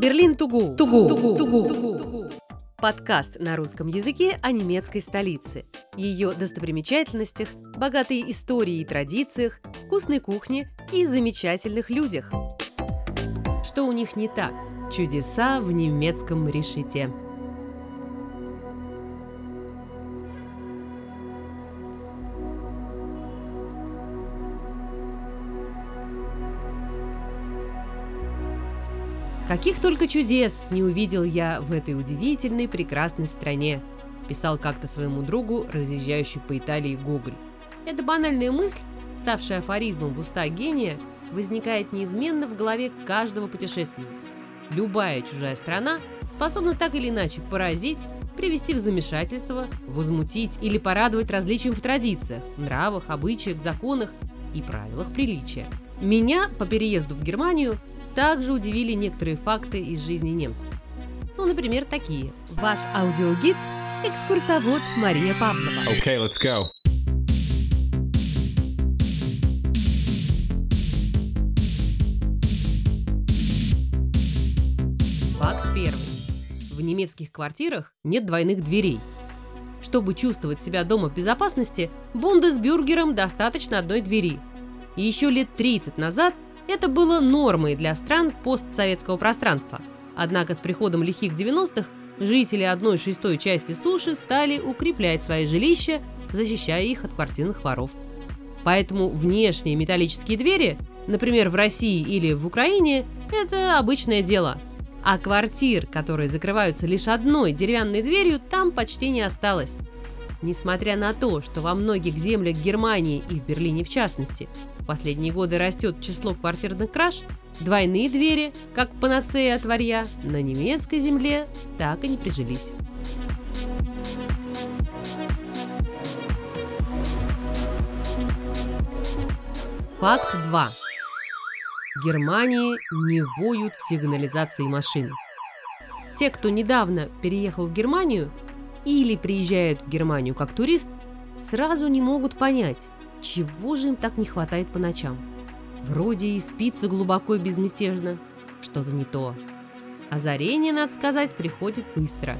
Берлин Тугу. Тугу. Тугу. Тугу. Подкаст на русском языке о немецкой столице, ее достопримечательностях, богатой истории и традициях, вкусной кухне и замечательных людях. Что у них не так? Чудеса в немецком решете. Каких только чудес не увидел я в этой удивительной, прекрасной стране, писал как-то своему другу, разъезжающий по Италии Гоголь. Эта банальная мысль, ставшая афоризмом в уста гения, возникает неизменно в голове каждого путешественника. Любая чужая страна способна так или иначе поразить, привести в замешательство, возмутить или порадовать различием в традициях, нравах, обычаях, законах и правилах приличия. Меня по переезду в Германию также удивили некоторые факты из жизни немцев. Ну, например, такие. Ваш аудиогид – экскурсовод Мария Павлова. Okay, let's go. Факт первый. В немецких квартирах нет двойных дверей. Чтобы чувствовать себя дома в безопасности, бундесбюргерам достаточно одной двери. И еще лет 30 назад это было нормой для стран постсоветского пространства. Однако с приходом лихих 90-х жители одной шестой части суши стали укреплять свои жилища, защищая их от квартирных воров. Поэтому внешние металлические двери, например, в России или в Украине, это обычное дело. А квартир, которые закрываются лишь одной деревянной дверью, там почти не осталось. Несмотря на то, что во многих землях Германии и в Берлине в частности последние годы растет число квартирных краж, двойные двери, как панацея от варья, на немецкой земле так и не прижились. Факт 2. В Германии не воют сигнализации машин. Те, кто недавно переехал в Германию или приезжают в Германию как турист, сразу не могут понять, чего же им так не хватает по ночам. Вроде и спится глубоко и безмятежно, что-то не то. Озарение, надо сказать, приходит быстро.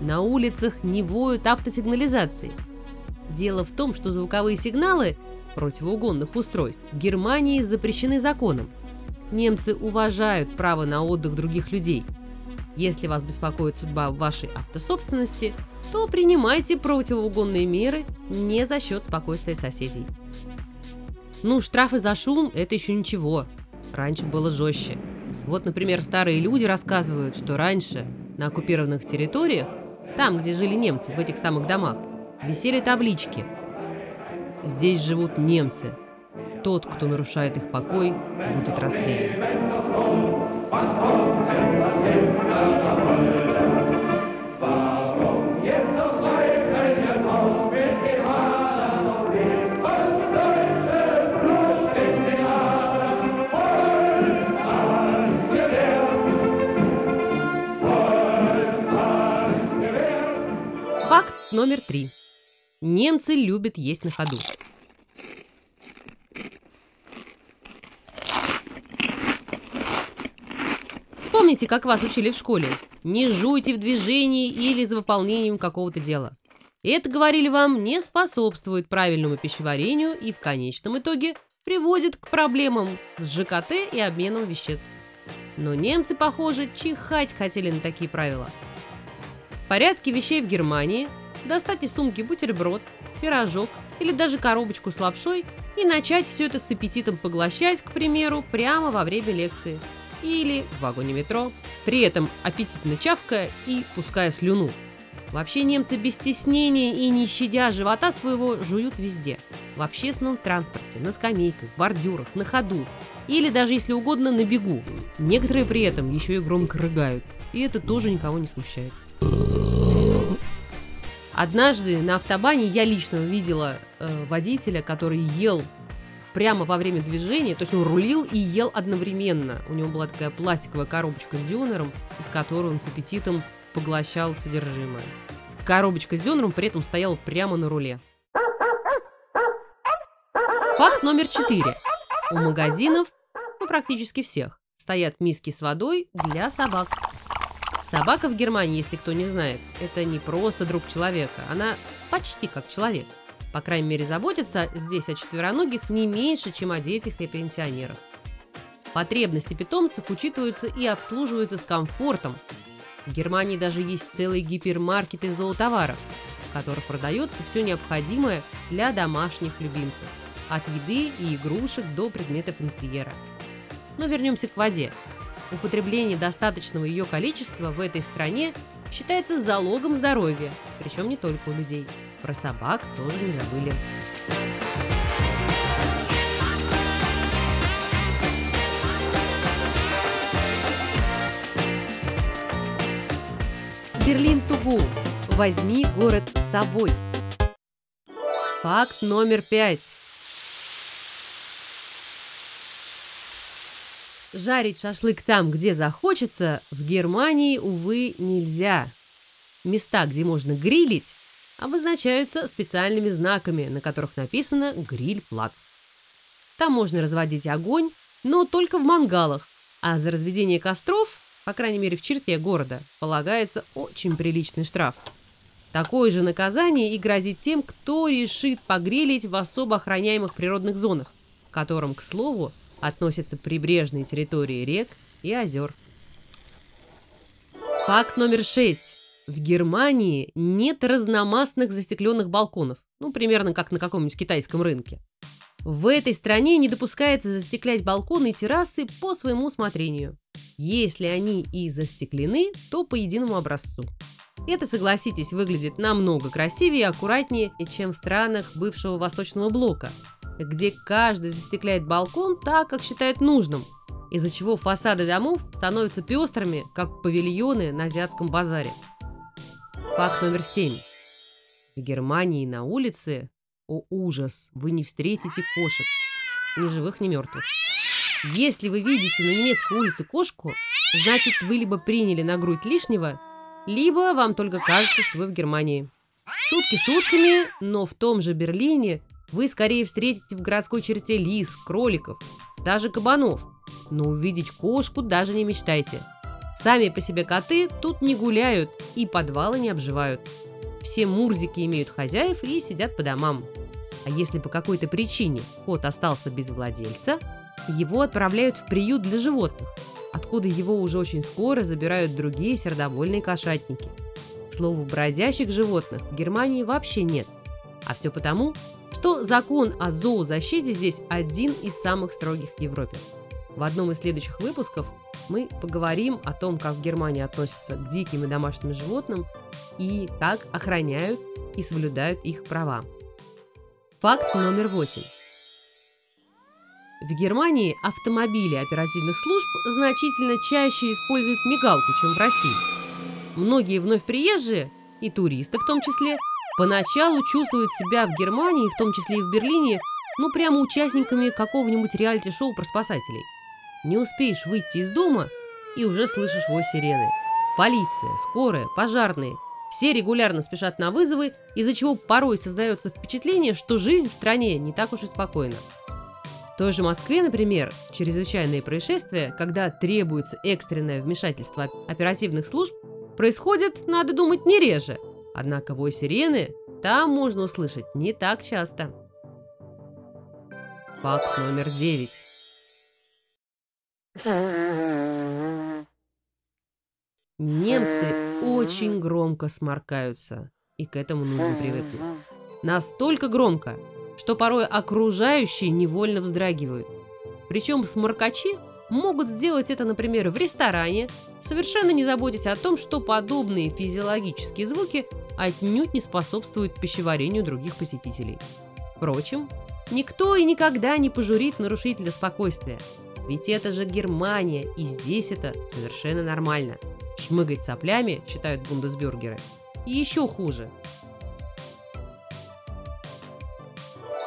На улицах не воют автосигнализации. Дело в том, что звуковые сигналы противоугонных устройств в Германии запрещены законом. Немцы уважают право на отдых других людей. Если вас беспокоит судьба вашей автособственности, то принимайте противоугонные меры не за счет спокойствия соседей. Ну, штрафы за шум – это еще ничего. Раньше было жестче. Вот, например, старые люди рассказывают, что раньше на оккупированных территориях, там, где жили немцы, в этих самых домах, висели таблички. Здесь живут немцы. Тот, кто нарушает их покой, будет расстрелян. Номер три. Немцы любят есть на ходу. Вспомните, как вас учили в школе. Не жуйте в движении или за выполнением какого-то дела. Это, говорили вам, не способствует правильному пищеварению и в конечном итоге приводит к проблемам с ЖКТ и обменом веществ. Но немцы, похоже, чихать хотели на такие правила. В порядке вещей в Германии достать из сумки бутерброд, пирожок или даже коробочку с лапшой и начать все это с аппетитом поглощать, к примеру, прямо во время лекции или в вагоне метро, при этом аппетитно чавкая и пуская слюну. Вообще немцы без стеснения и не щадя живота своего жуют везде. В общественном транспорте, на скамейках, бордюрах, на ходу или даже, если угодно, на бегу. Некоторые при этом еще и громко рыгают. И это тоже никого не смущает. Однажды на автобане я лично видела э, водителя, который ел прямо во время движения, то есть он рулил и ел одновременно. У него была такая пластиковая коробочка с дюнером, из которой он с аппетитом поглощал содержимое. Коробочка с дюнером при этом стояла прямо на руле. Факт номер четыре. У магазинов, ну практически всех, стоят миски с водой для собак. Собака в Германии, если кто не знает, это не просто друг человека, она почти как человек. По крайней мере, заботится здесь о четвероногих не меньше, чем о детях и пенсионерах. Потребности питомцев учитываются и обслуживаются с комфортом. В Германии даже есть целые гипермаркеты зоотоваров, в которых продается все необходимое для домашних любимцев. От еды и игрушек до предметов интерьера. Но вернемся к воде. Употребление достаточного ее количества в этой стране считается залогом здоровья, причем не только у людей. Про собак тоже не забыли. Берлин Тугу. Возьми город с собой. Факт номер пять. Жарить шашлык там, где захочется, в Германии, увы, нельзя. Места, где можно грилить, обозначаются специальными знаками, на которых написано «Гриль-плац». Там можно разводить огонь, но только в мангалах, а за разведение костров, по крайней мере в черте города, полагается очень приличный штраф. Такое же наказание и грозит тем, кто решит погрелить в особо охраняемых природных зонах, которым, к слову, относятся прибрежные территории рек и озер. Факт номер шесть. В Германии нет разномастных застекленных балконов, ну, примерно как на каком-нибудь китайском рынке. В этой стране не допускается застеклять балконы и террасы по своему усмотрению. Если они и застеклены, то по единому образцу. Это, согласитесь, выглядит намного красивее и аккуратнее, чем в странах бывшего Восточного блока, где каждый застекляет балкон так, как считает нужным, из-за чего фасады домов становятся пестрыми, как павильоны на азиатском базаре. Факт номер семь. В Германии на улице, о ужас, вы не встретите кошек, ни живых, ни мертвых. Если вы видите на немецкой улице кошку, значит вы либо приняли на грудь лишнего, либо вам только кажется, что вы в Германии. Шутки шутками, но в том же Берлине вы скорее встретите в городской черте лис, кроликов, даже кабанов. Но увидеть кошку даже не мечтайте. Сами по себе коты тут не гуляют и подвалы не обживают. Все мурзики имеют хозяев и сидят по домам. А если по какой-то причине кот остался без владельца, его отправляют в приют для животных, откуда его уже очень скоро забирают другие сердобольные кошатники. К слову, бродящих животных в Германии вообще нет. А все потому, что закон о зоозащите здесь один из самых строгих в Европе. В одном из следующих выпусков мы поговорим о том, как в Германии относятся к диким и домашним животным и как охраняют и соблюдают их права. Факт номер восемь. В Германии автомобили оперативных служб значительно чаще используют мигалку, чем в России. Многие вновь приезжие, и туристы в том числе, поначалу чувствуют себя в Германии, в том числе и в Берлине, ну прямо участниками какого-нибудь реалити-шоу про спасателей. Не успеешь выйти из дома, и уже слышишь вой сирены. Полиция, скорая, пожарные – все регулярно спешат на вызовы, из-за чего порой создается впечатление, что жизнь в стране не так уж и спокойна. В той же Москве, например, чрезвычайные происшествия, когда требуется экстренное вмешательство оперативных служб, происходят, надо думать, не реже – Однако вой сирены там можно услышать не так часто. Факт номер девять. Немцы очень громко сморкаются, и к этому нужно привыкнуть. Настолько громко, что порой окружающие невольно вздрагивают. Причем сморкачи могут сделать это, например, в ресторане, совершенно не заботясь о том, что подобные физиологические звуки отнюдь не способствуют пищеварению других посетителей. Впрочем, никто и никогда не пожурит нарушителя спокойствия. Ведь это же Германия, и здесь это совершенно нормально. Шмыгать соплями, считают бундесбюргеры. И еще хуже.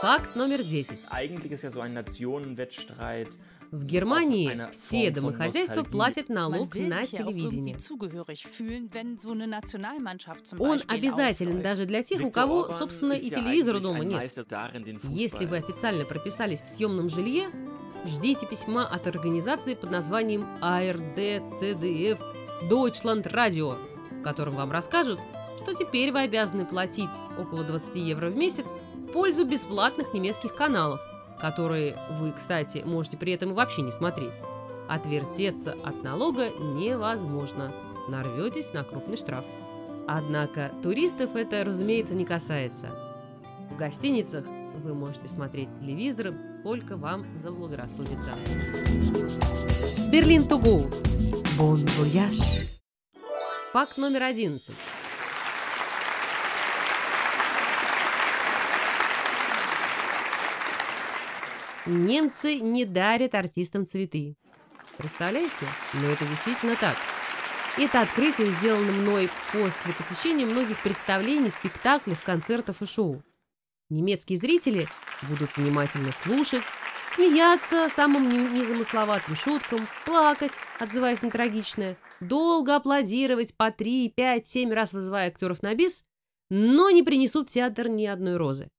Факт номер 10. В Германии все домохозяйства платят налог на телевидение. Он обязателен даже для тех, у кого, собственно, и телевизора дома нет. Если вы официально прописались в съемном жилье, ждите письма от организации под названием АРД, ЦДФ, Deutschland Radio, в котором вам расскажут, что теперь вы обязаны платить около 20 евро в месяц в пользу бесплатных немецких каналов, которые вы, кстати, можете при этом и вообще не смотреть. Отвертеться от налога невозможно. Нарветесь на крупный штраф. Однако туристов это, разумеется, не касается. В гостиницах вы можете смотреть телевизор, только вам заблагорассудится. Берлин Тугу. Бон вояж. Факт номер одиннадцать. Немцы не дарят артистам цветы. Представляете? Но это действительно так. Это открытие сделано мной после посещения многих представлений, спектаклей, концертов и шоу. Немецкие зрители будут внимательно слушать, смеяться самым незамысловатым шуткам, плакать, отзываясь на трагичное, долго аплодировать по три, пять, семь раз вызывая актеров на бис, но не принесут в театр ни одной розы.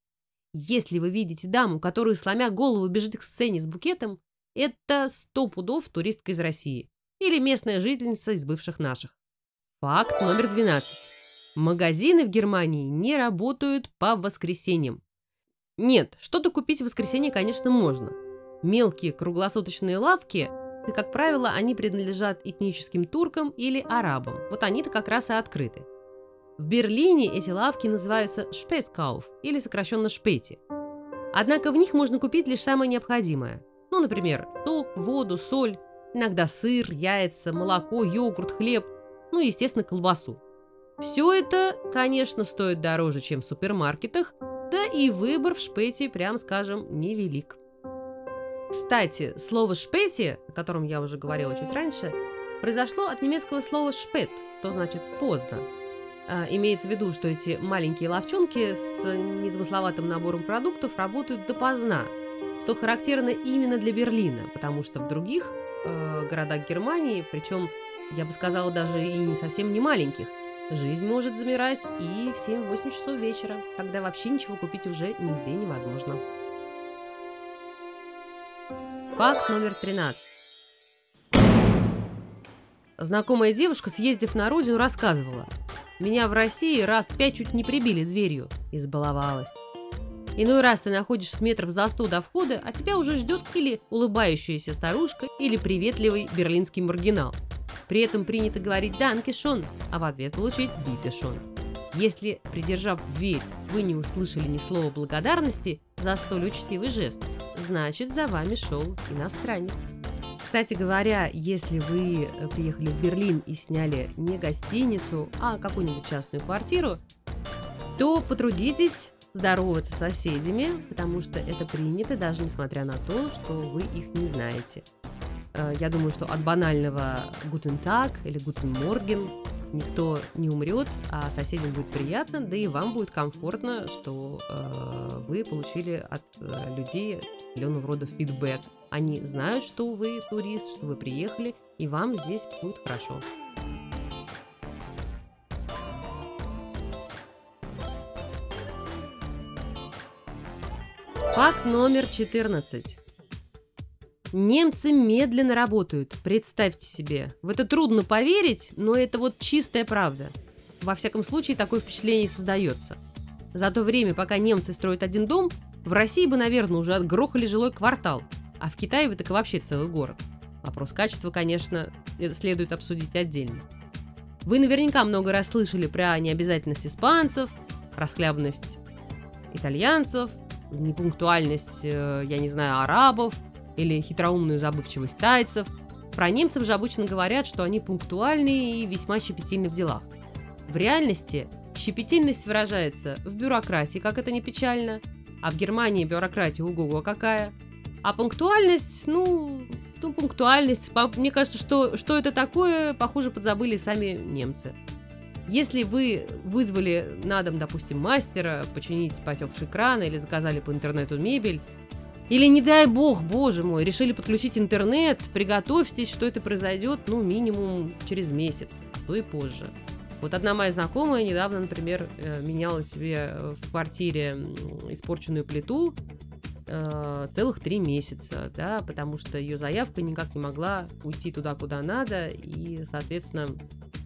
Если вы видите даму, которая, сломя голову, бежит к сцене с букетом, это сто пудов туристка из России или местная жительница из бывших наших. Факт номер 12. Магазины в Германии не работают по воскресеньям. Нет, что-то купить в воскресенье, конечно, можно. Мелкие круглосуточные лавки, как правило, они принадлежат этническим туркам или арабам. Вот они-то как раз и открыты. В Берлине эти лавки называются Spätkauf или сокращенно Шпети. Однако в них можно купить лишь самое необходимое. Ну, например, сок, воду, соль, иногда сыр, яйца, молоко, йогурт, хлеб, ну и, естественно, колбасу. Все это, конечно, стоит дороже, чем в супермаркетах, да и выбор в шпете, прям скажем, невелик. Кстати, слово «шпети», о котором я уже говорила чуть раньше, произошло от немецкого слова «шпет», то значит «поздно». А, имеется в виду, что эти маленькие ловчонки с незамысловатым набором продуктов работают допоздна, что характерно именно для Берлина, потому что в других э, городах Германии, причем, я бы сказала, даже и не совсем не маленьких, жизнь может замирать и в 7-8 часов вечера, когда вообще ничего купить уже нигде невозможно. Факт номер 13. Знакомая девушка, съездив на родину, рассказывала – меня в России раз пять чуть не прибили дверью. Избаловалась. Иной раз ты находишься метров за сто до входа, а тебя уже ждет или улыбающаяся старушка, или приветливый берлинский маргинал. При этом принято говорить «Данки шон», а в ответ получить «Биты шон». Если, придержав дверь, вы не услышали ни слова благодарности за столь учтивый жест, значит, за вами шел иностранец. Кстати говоря, если вы э, приехали в Берлин и сняли не гостиницу, а какую-нибудь частную квартиру, то потрудитесь здороваться с соседями, потому что это принято, даже несмотря на то, что вы их не знаете. Э, я думаю, что от банального «Guten Tag» или «Guten Morgen» никто не умрет, а соседям будет приятно, да и вам будет комфортно, что э, вы получили от э, людей определенного рода фидбэк. Они знают, что вы турист, что вы приехали, и вам здесь будет хорошо. Факт номер 14. Немцы медленно работают, представьте себе. В это трудно поверить, но это вот чистая правда. Во всяком случае, такое впечатление создается. За то время, пока немцы строят один дом, в России бы, наверное, уже отгрохали жилой квартал, а в Китае и вообще целый город. Вопрос качества, конечно, э, следует обсудить отдельно. Вы наверняка много раз слышали про необязательность испанцев, расхлябность итальянцев, непунктуальность, э, я не знаю, арабов – или хитроумную забывчивость тайцев. Про немцев же обычно говорят, что они пунктуальны и весьма щепетильны в делах. В реальности щепетильность выражается в бюрократии, как это не печально, а в Германии бюрократия угу какая. А пунктуальность, ну, ну, пунктуальность, мне кажется, что, что это такое, похоже, подзабыли сами немцы. Если вы вызвали на дом, допустим, мастера починить потекший кран или заказали по интернету мебель, или, не дай бог, боже мой, решили подключить интернет, приготовьтесь, что это произойдет, ну, минимум через месяц, а то и позже. Вот одна моя знакомая недавно, например, э, меняла себе в квартире испорченную плиту, э, целых три месяца, да, потому что ее заявка никак не могла уйти туда, куда надо, и, соответственно,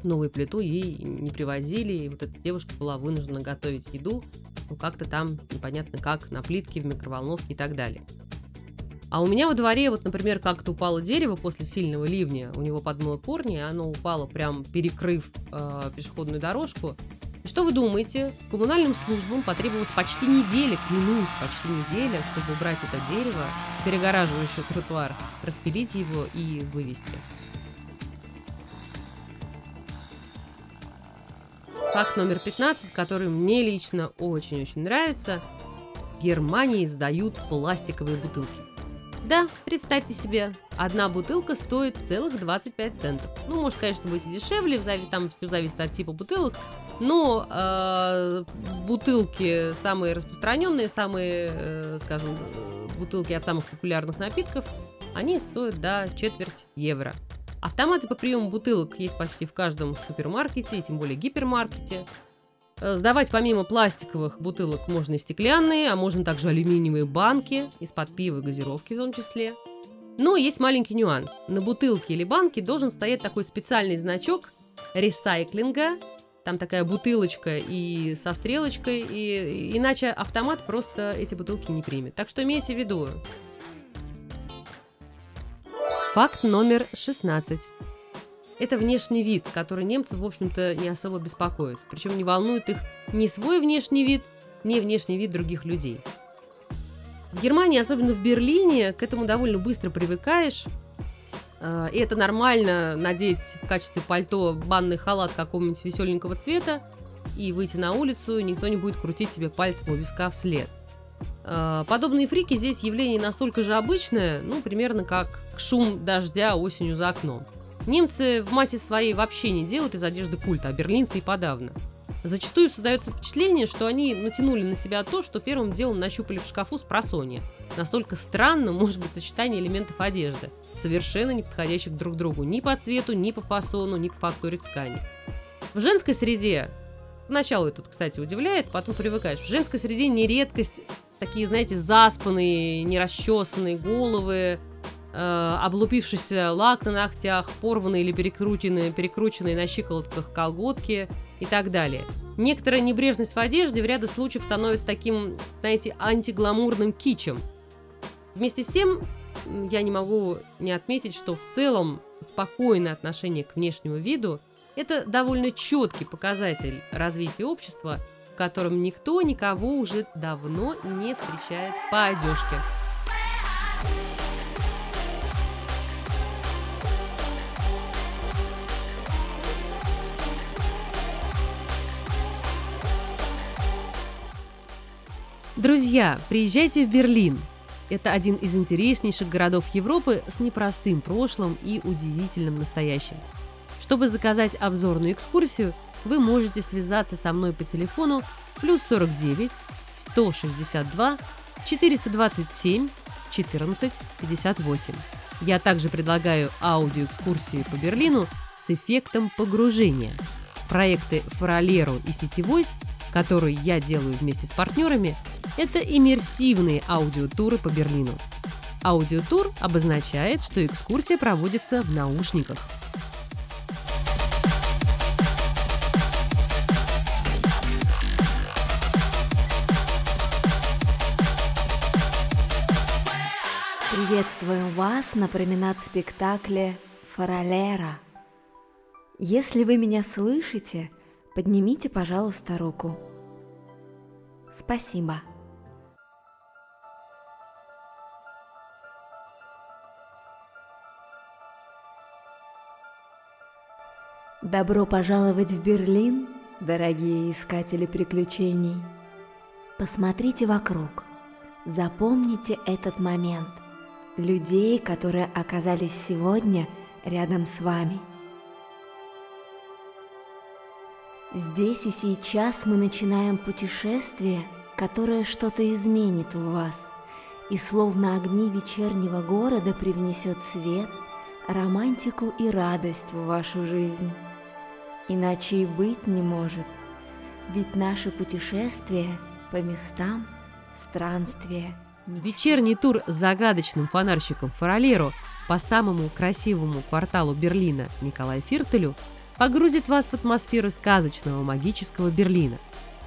новую плиту ей не привозили, и вот эта девушка была вынуждена готовить еду, ну, как-то там непонятно как, на плитке, в микроволновке и так далее. А у меня во дворе, вот, например, как-то упало дерево после сильного ливня, у него подмыло корни, и оно упало прям перекрыв э, пешеходную дорожку. Что вы думаете? Коммунальным службам потребовалось почти неделя, клянусь, почти неделя, чтобы убрать это дерево, перегораживающее тротуар, распилить его и вывести. Факт номер 15, который мне лично очень-очень нравится. В Германии издают пластиковые бутылки. Да, представьте себе, одна бутылка стоит целых 25 центов. Ну, может, конечно, и дешевле, там все зависит от типа бутылок, но э, бутылки самые распространенные, самые, э, скажем, бутылки от самых популярных напитков, они стоят до четверть евро. Автоматы по приему бутылок есть почти в каждом супермаркете, тем более гипермаркете. Э, сдавать помимо пластиковых бутылок можно и стеклянные, а можно также алюминиевые банки, из-под пива и газировки в том числе. Но есть маленький нюанс. На бутылке или банке должен стоять такой специальный значок ресайклинга. Там такая бутылочка и со стрелочкой, и иначе автомат просто эти бутылки не примет. Так что имейте в виду. Факт номер 16. Это внешний вид, который немцев, в общем-то, не особо беспокоит. Причем не волнует их ни свой внешний вид, ни внешний вид других людей. В Германии, особенно в Берлине, к этому довольно быстро привыкаешь. А, и это нормально надеть в качестве пальто банный халат какого-нибудь веселенького цвета и выйти на улицу, никто не будет крутить тебе пальцем у виска вслед. А, подобные фрики здесь явление настолько же обычное, ну, примерно как шум дождя осенью за окном. Немцы в массе своей вообще не делают из одежды культа, а берлинцы и подавно. Зачастую создается впечатление, что они натянули на себя то, что первым делом нащупали в шкафу с просонья. Настолько странно может быть сочетание элементов одежды, совершенно не подходящих друг другу ни по цвету, ни по фасону, ни по фактуре ткани. В женской среде, поначалу это, кстати, удивляет, потом привыкаешь, в женской среде не редкость такие, знаете, заспанные, нерасчесанные головы, э, облупившийся лак на ногтях, порванные или перекрученные, перекрученные на щиколотках колготки и так далее. Некоторая небрежность в одежде в ряде случаев становится таким, знаете, антигламурным кичем. Вместе с тем, я не могу не отметить, что в целом спокойное отношение к внешнему виду – это довольно четкий показатель развития общества, в котором никто никого уже давно не встречает по одежке. Друзья, приезжайте в Берлин. Это один из интереснейших городов Европы с непростым прошлым и удивительным настоящим. Чтобы заказать обзорную экскурсию, вы можете связаться со мной по телефону плюс 49 162 427 14 58. Я также предлагаю аудиоэкскурсии по Берлину с эффектом погружения. Проекты Форолеру и Сетевойс которые я делаю вместе с партнерами, это иммерсивные аудиотуры по Берлину. Аудиотур обозначает, что экскурсия проводится в наушниках. Приветствуем вас на променад-спектакле «Фаралера». Если вы меня слышите, поднимите, пожалуйста, руку. Спасибо. Добро пожаловать в Берлин, дорогие искатели приключений. Посмотрите вокруг. Запомните этот момент. Людей, которые оказались сегодня рядом с вами. Здесь и сейчас мы начинаем путешествие, которое что-то изменит в вас, и словно огни вечернего города привнесет свет, романтику и радость в вашу жизнь. Иначе и быть не может, ведь наше путешествие по местам – странствие Вечерний тур с загадочным фонарщиком Фаролеро по самому красивому кварталу Берлина Николай Фиртелю погрузит вас в атмосферу сказочного магического Берлина.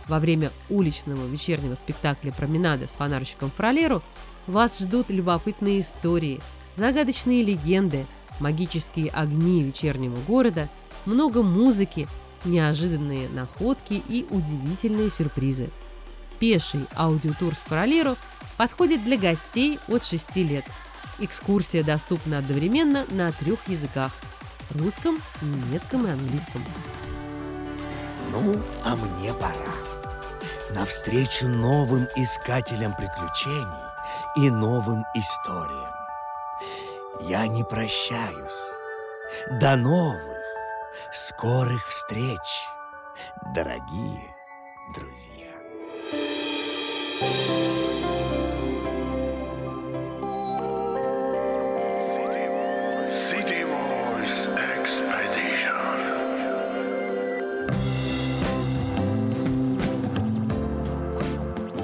Во время уличного вечернего спектакля «Променада» с фонарщиком Фролеру вас ждут любопытные истории, загадочные легенды, магические огни вечернего города, много музыки, неожиданные находки и удивительные сюрпризы. Пеший аудиотур с Фролеру подходит для гостей от 6 лет. Экскурсия доступна одновременно на трех языках – русском, немецком и английском. Ну, а мне пора. Навстречу новым искателям приключений и новым историям. Я не прощаюсь. До новых, скорых встреч, дорогие друзья. City Voice Expedition.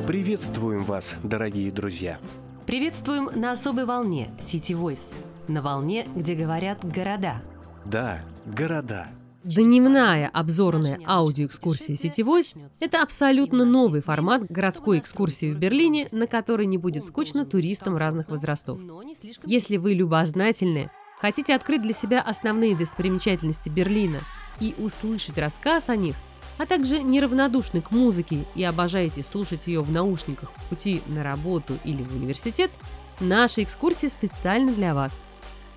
Приветствуем вас, дорогие друзья! Приветствуем на особой волне City Voice. На волне, где говорят города. Да, города. Дневная обзорная аудиоэкскурсия «Сетевойс» — это абсолютно новый формат городской экскурсии в Берлине, на который не будет скучно туристам разных возрастов. Если вы любознательны, хотите открыть для себя основные достопримечательности Берлина и услышать рассказ о них, а также неравнодушны к музыке и обожаете слушать ее в наушниках в пути на работу или в университет, наша экскурсия специально для вас.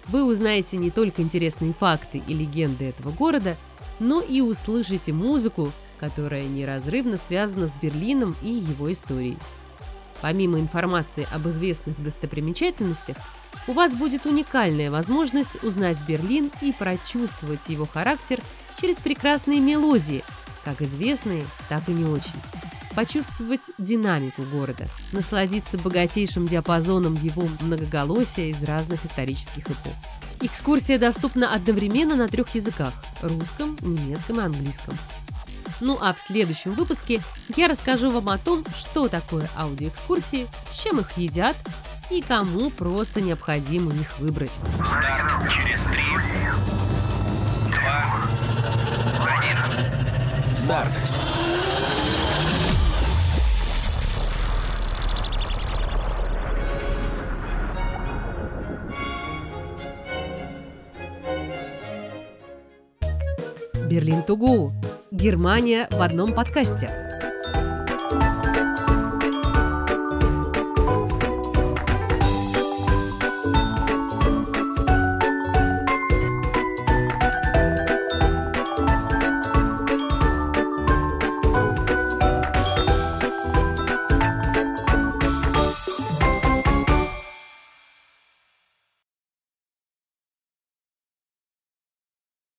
Вы узнаете не только интересные факты и легенды этого города, но и услышите музыку, которая неразрывно связана с Берлином и его историей. Помимо информации об известных достопримечательностях, у вас будет уникальная возможность узнать Берлин и прочувствовать его характер через прекрасные мелодии, как известные, так и не очень. Почувствовать динамику города, насладиться богатейшим диапазоном его многоголосия из разных исторических эпох. Экскурсия доступна одновременно на трех языках – русском, немецком и английском. Ну а в следующем выпуске я расскажу вам о том, что такое аудиоэкскурсии, с чем их едят и кому просто необходимо их выбрать. Старт через три, два, один. Старт! Берлин go. Германия в одном подкасте.